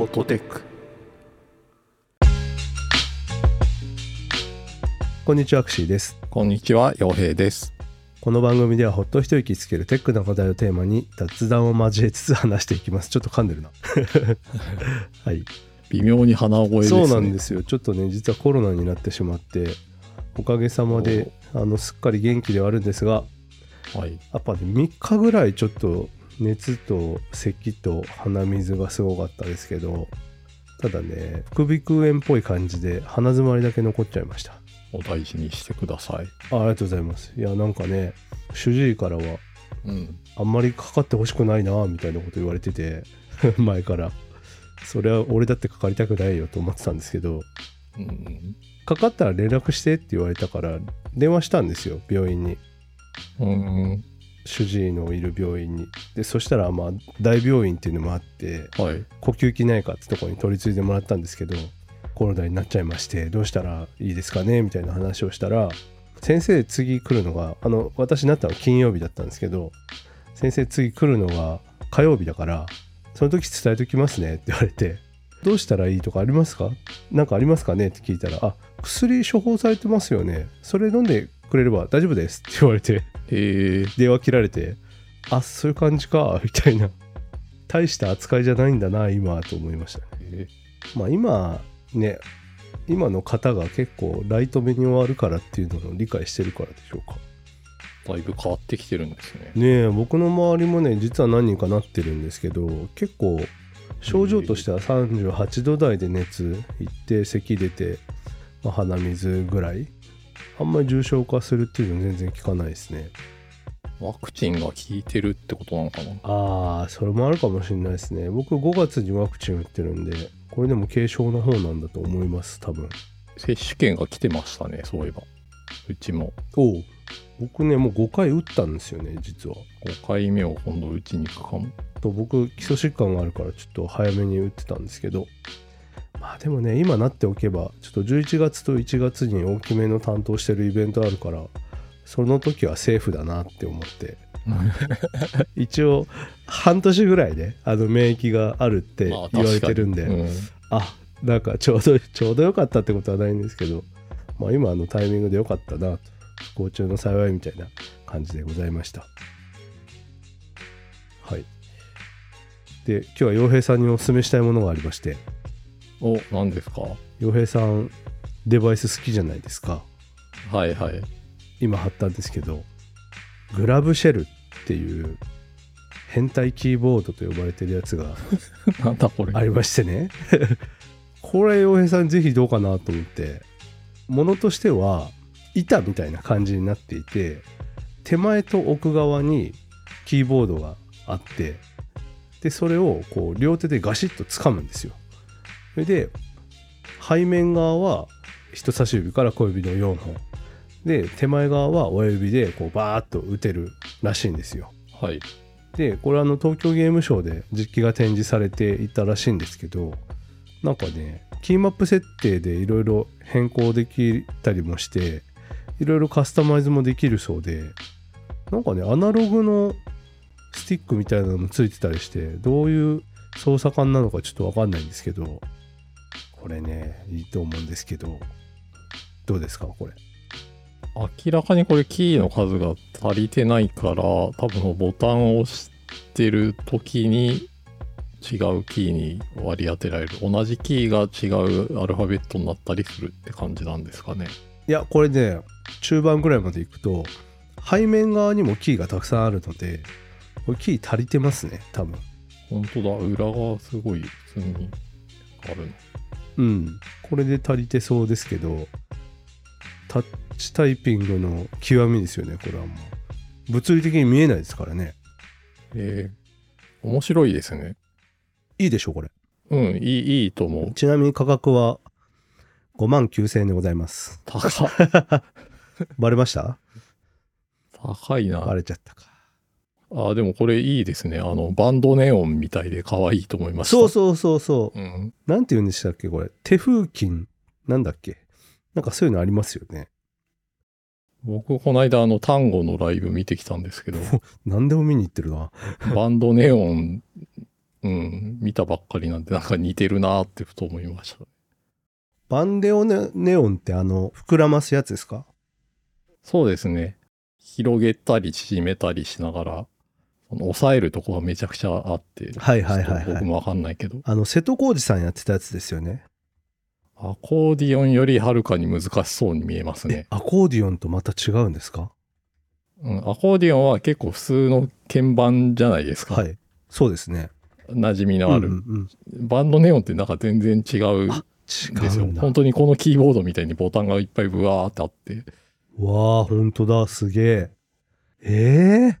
フォトテックこんにちはアクシーです。こんにちは洋平です。この番組ではほっと一息つけるテックな話題をテーマに雑談を交えつつ話していきます。ちょっと噛んでるな。はい。微妙に鼻声です。ねそうなんですよ。ちょっとね実はコロナになってしまっておかげさまであのすっかり元気ではあるんですがはい。やっぱね3日ぐらいちょっと熱と咳と鼻水がすごかったですけどただね副鼻腔炎っぽい感じで鼻づまりだけ残っちゃいました。お大事にしてください。あありがとうございます。いやなんかね主治医からはうん。あんまりかかってほしくないなみたいなこと言われてて 前から。それは俺だってかかりたくないよと思ってたんですけどうん。かかったら連絡してって言われたから電話したんですよ病院に。うん主治医のいる病院に。でそしたらまあ大病院っていうのもあってはい。呼吸器内科ってとこに取り次いでもらったんですけどコロナになっちゃいましてどうしたらいいですかね？みたいな話をしたら先生次来るのがあの私になったのは金曜日だったんですけど先生次来るのが火曜日だからその時伝えときますねって言われてどうしたらいいとかありますか？何かありますかね？って聞いたらあ薬処方されてますよね。それ飲んでくれれば大丈夫です。って言われてへえ。電話切られてあそういう感じかみたいな。大した扱いじゃないんだな今と思いましたね。え。まあ今ね今の方が結構ライト目に終わるからっていうのを理解してるからでしょうか。だいぶ変わってきてるんですね。ねえ僕の周りもね実は何人かなってるんですけど結構症状としては38度台で熱いって咳出て、まあ鼻水ぐらいあんまり重症化するっていうの全然聞かないですね。ワクチンが効いてるってことなのかな？ああそれもあるかもしれないですね。僕5月にワクチン打ってるんでこれでも軽症の方なんだと思います多分。接種券が来てましたねそういえば。うちも。おう。僕ねもう5回打ったんですよね実は。5回目を今度うちに行くかも。と僕基礎疾患があるからちょっと早めに打ってたんですけどまあでもね今なっておけばちょっと11月と1月に大きめの担当してるイベントあるからその時はセーフだなって思って。一応半年ぐらいであの免疫があるってまあ言われてるんで、確かにうん。あなんかちょうどちょうど良かったってことはないんですけどまあ今のタイミングで良かったなと不幸中の幸いみたいな感じでございました。はい。で今日は洋平さんにお勧めしたいものがありましてお何ですか？洋平さんデバイス好きじゃないですか？はいはい。今貼ったんですけどグラブシェルっていう変態キーボードと呼ばれてるやつが なんだこれ。ありましてね。これ洋平さんぜひどうかなと思ってものとしては板みたいな感じになっていて手前と奥側にキーボードがあってでそれをこう両手でガシッと掴むんですよそれで背面側は人差し指から小指の4本。で手前側は親指でこうバーッと打てるらしいんですよ。はい。でこれあの東京ゲームショウで実機が展示されていたらしいんですけどなんかねキーマップ設定でいろいろ変更できたりもしていろいろカスタマイズもできるそうでなんかねアナログのスティックみたいなのもついてたりしてどういう操作感なのかちょっとわかんないんですけどこれねいいと思うんですけどどうですかこれ？明らかにこれキーの数が足りてないから多分ボタンを押してる時に違うキーに割り当てられる。同じキーが違うアルファベットになったりするって感じなんですかね。いやこれね中盤ぐらいまでいくと背面側にもキーがたくさんあるのでこれキー足りてますね多分。本当だ裏側すごい普通にあるのうん。これで足りてそうですけどタッチタイピングの極みですよねこれはもう。物理的に見えないですからね。えー、面白いですね。いいでしょこれ。うんいいいいと思う。ちなみに価格は5万9000円でございます。高っ。バレました？高いな。バレちゃったかあでもこれいいですね。あのバンドネオンみたいで可愛いと思いましたそうそうそうそう。う、ん、なんて言うんでしたっけこれ。手風琴。なんだっけ。なんかそういうのありますよね。僕この間あの単語のライブ見てきたんですけど。何でも見に行ってるな。バンドネオンうん、見たばっかりなんで、なんか似てるなーってふと思いました。バンデオネネオンってあの、膨らますやつですか？そうですね。広げたり縮めたりしながら、その抑えるとこがめちゃくちゃあって、はいはいはいはい僕もわかんないけど、あの、瀬戸康史さんやってたやつですよね。アコーディオンよりはるかに難しそうに見えますね。アコーディオンとまた違うんですか？うん、アコーディオンは結構普通の鍵盤じゃないですか。はい。そうですね。馴染みのある。うんうんうんバンドネオンってなんか全然違うですよ。本当にこのキーボードみたいにボタンがいっぱいブワーってあって。わあ、本当だ、すげえ。ええ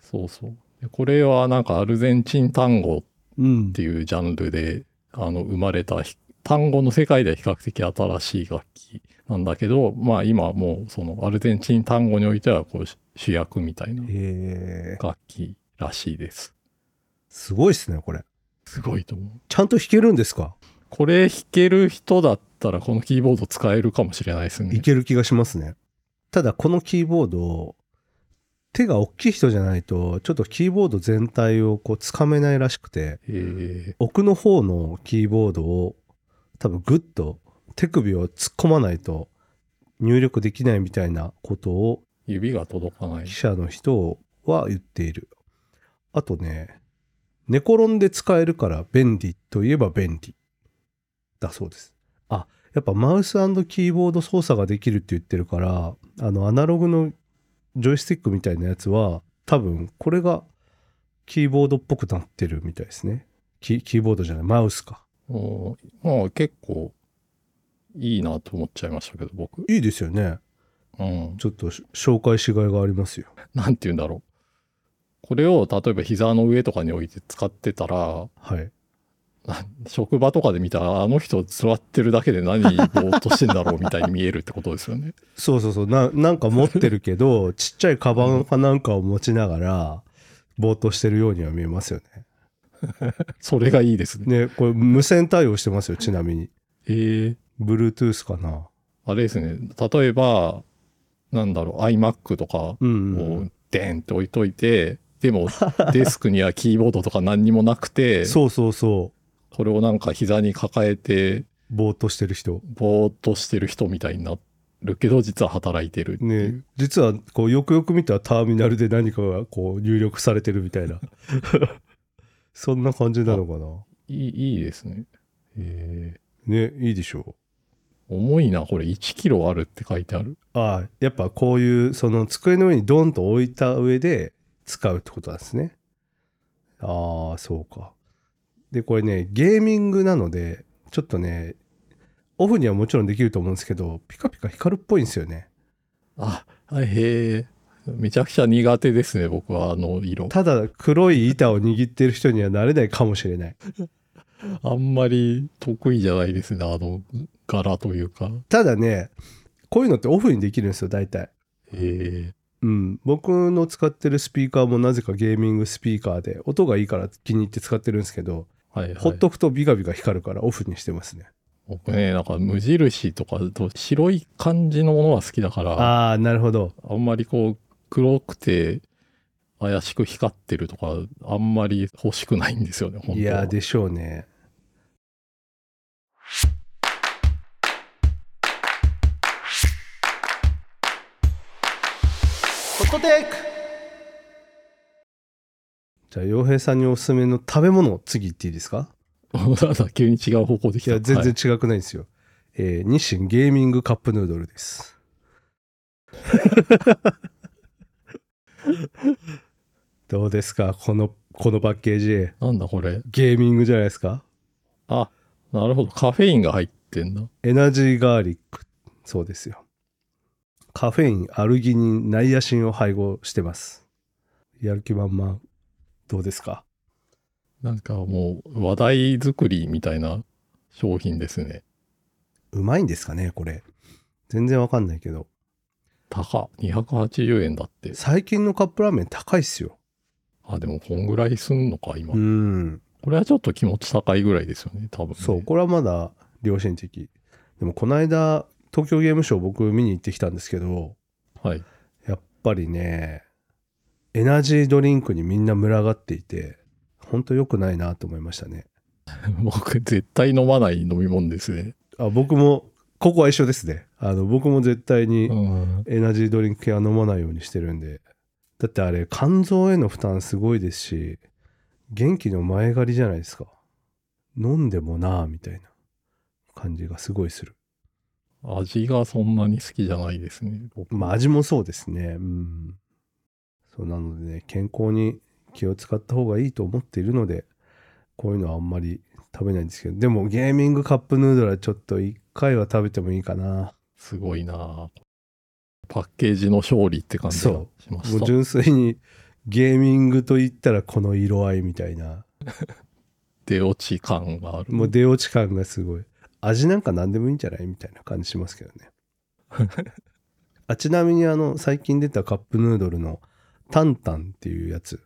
そうそう。でこれはなんかアルゼンチン単語っうんて。いうジャンルであの生まれたひ単語の世界では比較的新しい楽器なんだけど、まあ今もうそのアルゼンチン単語においてはこう主主役みたいなええ楽器らしいです。すごいっすね、これ。すごいと思う。ちゃんと弾けるんですか？これ弾ける人だったらこのキーボード使えるかもしれないですいね。ける気がしますね。ただ、このキーボード、手が大きい人じゃないと、ちょっとキーボード全体をこう掴めないらしくて、え奥の方のキーボードを多分グッと手首を突っ込まないと入力できないみたいなことをー指が届かない記。者の人は言っている。あとね、寝転んで使えるから便利といえば便利だそうです。あ、やっぱマウスキーボード操作ができるって言ってるから、あのアナログのジョイスティックみたいなやつは多分これがキーボードっぽくなってるみたいですね。キキーボードじゃない、マウスか。おまあ結構いいなと思っちゃいましたけど、僕。いいですよね。うん。ちょっとし紹介しがいがありますよ。なんて言うんだろう。これを例えば膝の上とかに置いて使ってたら、はい。職場とかで見たらあの人座ってるだけで何ぼーっとしてんだろうみたいに見えるってことですよね。そうそうそうななんか持ってるけど ちっちゃいカバンかなんかを持ちながらぼーっとしてるようには見えますよそれがいいですね。ね。ねこれ無線対応してますよちなみに。えー、Bluetooth かな。あれですね。例えば、なんだろう、iMac とかをデーンって置いといて、でもデスクにはキーボードとか何にもなくて、そうそうそそれをなんか膝に抱えて、う。ぼーっとしてる人。ぼーっとしてる人みたいになるけど、実は働いてるっていう。ね。実はこうよくよく見たらターミナルで何かがこう入力されてるみたいな。そんな感じなのかないいいいですね。えね、いいでしょう。ー、重いな、これ1キロあるって書いてある。ああ、やっぱこういう、その机の上にドンと置いた上で使うってことなんですね。ああ、そうか。で、これね、ゲーミングなので、ちょっとね、オフにはもちろんできると思うんですけど、ピカピカ光るっぽいんですよね。あ、はいへえ。めちゃくちゃ苦手ですね、僕はあの色。ただ、黒い板を握ってる人にはなれないかもしれない。あんまり得意じゃないですね、あの柄というか。ただね、こういうのってオフにできるんですよ、大体。えうん、僕の使ってるスピーカーもなぜかゲーミングスピーカーで音がいいから気に入って使ってるんですけど、ー、はいはい。ほっとくとビカビカ光るからオフにしてますね。僕ね、なんか無印とかと白い感じのものは好きだから、あああ、なるほど。んまりこう黒くて怪しく光ってるとか、あんまり欲しくないんですよね、本当は。いや、でしょうね。ホットテイクじゃあ、洋平さんにおすすめの食べ物、次行っていいですか？急に違う方向できた。いや、全はい然違くないですよ。えー日清ゲーミングカップヌードルです。どうですか？この、このパッケージ。なんだこれ？ゲーミングじゃないですか？あ、なるほど。カフェインが入ってんだ。エナジーガーリック。そうですよ。カフェイン、アルギニン、ナイアシンを配合してます。やる気満々。どうですか？なんかもう話題作りみたいな商品ですね。うまいんですかねこれ。全然わかんないけど。高。280円だって。最近のカップラーメン高いっすよ。あ、でもこんぐらいすんのか、今。うん。これはちょっと気持ち高いぐらいですよね、多分、ね。そう、これはまだ良心的。でもこの間、東京ゲームショウ僕見に行ってきたんですけど、はい。やっぱりね、エナジードリンクにみんな群がっていて、本当良くないなと思いましたね。僕、絶対飲まない飲み物ですね。あ僕も、ここは一緒ですね。あの、僕も絶対にうん。エナジードリンク系は飲まないようにしてるんで。だってあれ、肝臓への負担すごいですし、元気の前借りじゃないですか。飲んでもなあみたいな感じがすごいする。味がそんなに好きじゃないですね。僕まあ味もそうですね。うん。そうなのでね、健康に気を使った方がいいと思っているので、こういうのはあんまり食べないんですけど、でもゲーミングカップヌードルはちょっと一回は食べてもいいかな。すごいなパッケージの勝利って感じがそしました。もう純粋にゲーミングと言ったらこの色合いみたいな。出落ち感がある。もう出落ち感がすごい。味なんか何でもいいんじゃないみたいな感じしますけどね。あちなみにあの最近出たカップヌードルのタンタンっていうやつ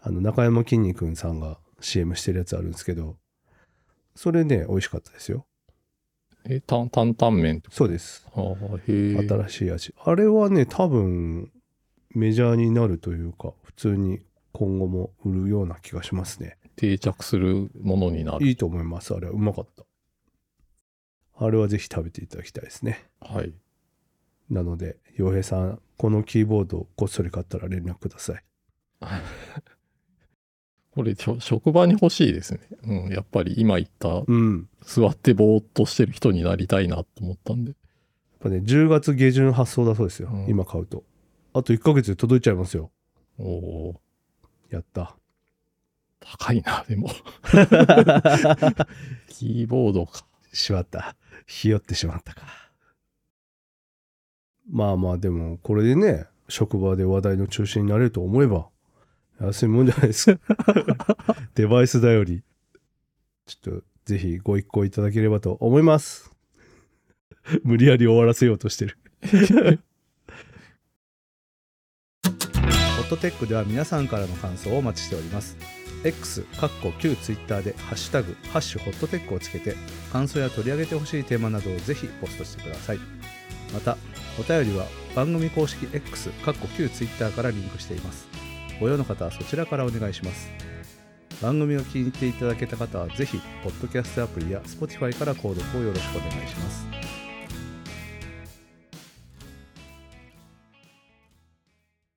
あの中山きんに君さんが CM してるやつあるんですけどそれね美味しかったですよえ、担々タンメンとか？そうですへえ。新しい味あれはね多分メジャーになるというか普通に今後も売るような気がしますね定着するものになる。いいと思いますあれはうまかったあれはぜひ食べていただきたいですねはい。なので、洋平さん、このキーボードをこっそり買ったら連絡ください。これ、職場に欲しいですね。うん。やっぱり今言った、うん。座ってぼーっとしてる人になりたいなと思ったんで。やっぱね、10月下旬発送だそうですよ。うん今買うと。あと1ヶ月で届いちゃいますよ。おおやった。高いな、でも。キーボードか。しまった。ひよってしまったか。まあまあ、でも、これでね、職場で話題の中心になれると思えば、安いもんじゃないですか。デバイスだより。ちょっと、ぜひご一行いただければと思います。無理やり終わらせようとしてる。ホットテックでは皆さんからの感想をお待ちしております。X、かっこ旧 Twitter でハッシュタグ、ハッシュホットテックをつけて、感想や取り上げてほしいテーマなどをぜひポストしてください。また、お便りは番組公式 X、かっこ旧 Twitter からリンクしています。ご用の方はそちらからお願いします。番組を気に入っていただけた方はぜひ、ポッドキャストアプリや Spotify から購読をよろしくお願いします。